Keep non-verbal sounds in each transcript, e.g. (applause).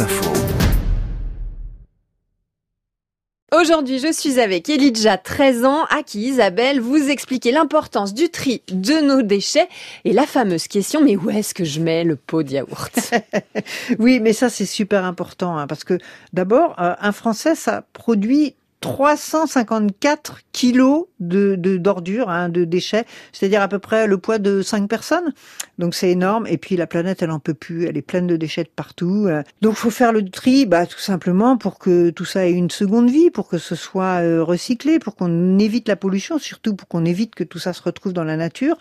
Info. Aujourd'hui, je suis avec Elidja, 13 ans, à qui Isabelle vous expliquez l'importance du tri de nos déchets et la fameuse question, mais où est-ce que je mets le pot de yaourt? (laughs) Oui, mais ça c'est super important hein, parce que d'abord, euh, un Français, ça produit 354 kilos de d'ordures, hein, de déchets, c'est-à-dire à peu près le poids de cinq personnes. Donc c'est énorme. Et puis la planète, elle en peut plus, elle est pleine de déchets de partout. Euh. Donc faut faire le tri, bah tout simplement pour que tout ça ait une seconde vie, pour que ce soit euh, recyclé, pour qu'on évite la pollution, surtout pour qu'on évite que tout ça se retrouve dans la nature.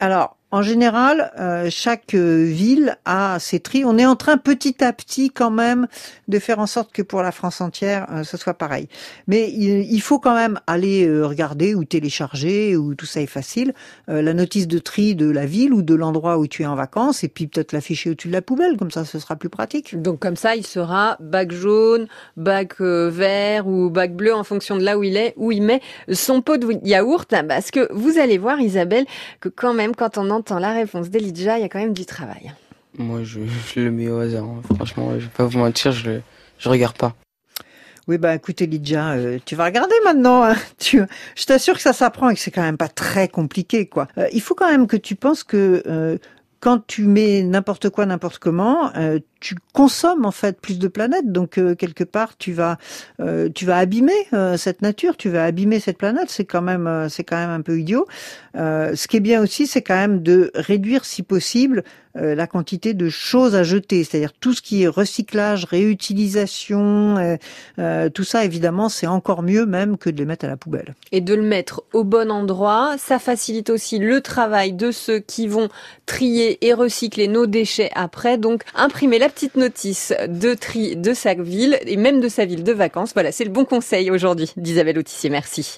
Alors en général, euh, chaque euh, ville a ses tris. On est en train petit à petit quand même de faire en sorte que pour la France entière, euh, ce soit pareil. Mais il, faut quand même aller regarder ou télécharger, ou tout ça est facile, la notice de tri de la ville ou de l'endroit où tu es en vacances, et puis peut-être l'afficher au-dessus de la poubelle, comme ça ce sera plus pratique. Donc comme ça, il sera bac jaune, bac vert ou bac bleu en fonction de là où il est, où il met son pot de yaourt. Parce que vous allez voir, Isabelle, que quand même, quand on entend la réponse d'Elijah, il y a quand même du travail. Moi, je, le mets au hasard. Hein. Franchement, je vais pas vous mentir, je, je regarde pas. Oui, bah écoute Elijah, euh, tu vas regarder maintenant. Hein. (laughs) Tu, je t'assure que ça s'apprend et que c'est quand même pas très compliqué, quoi. Euh, il faut quand même que tu penses que euh, quand tu mets n'importe quoi, n'importe comment, tu consommes en fait plus de planètes. Donc quelque part, tu vas, tu vas abîmer cette nature, tu vas abîmer cette planète. C'est quand même, c'est quand même un peu idiot. ce qui est bien aussi, c'est quand même de réduire, si possible, euh, la quantité de choses à jeter, c'est-à-dire tout ce qui est recyclage, réutilisation, euh, euh, tout ça évidemment c'est encore mieux même que de les mettre à la poubelle. Et de le mettre au bon endroit, ça facilite aussi le travail de ceux qui vont trier et recycler nos déchets après. Donc imprimer petite notice de tri de sa ville et même de sa ville de vacances. Voilà, c'est le bon conseil aujourd'hui d'Isabelle Autissier. Merci.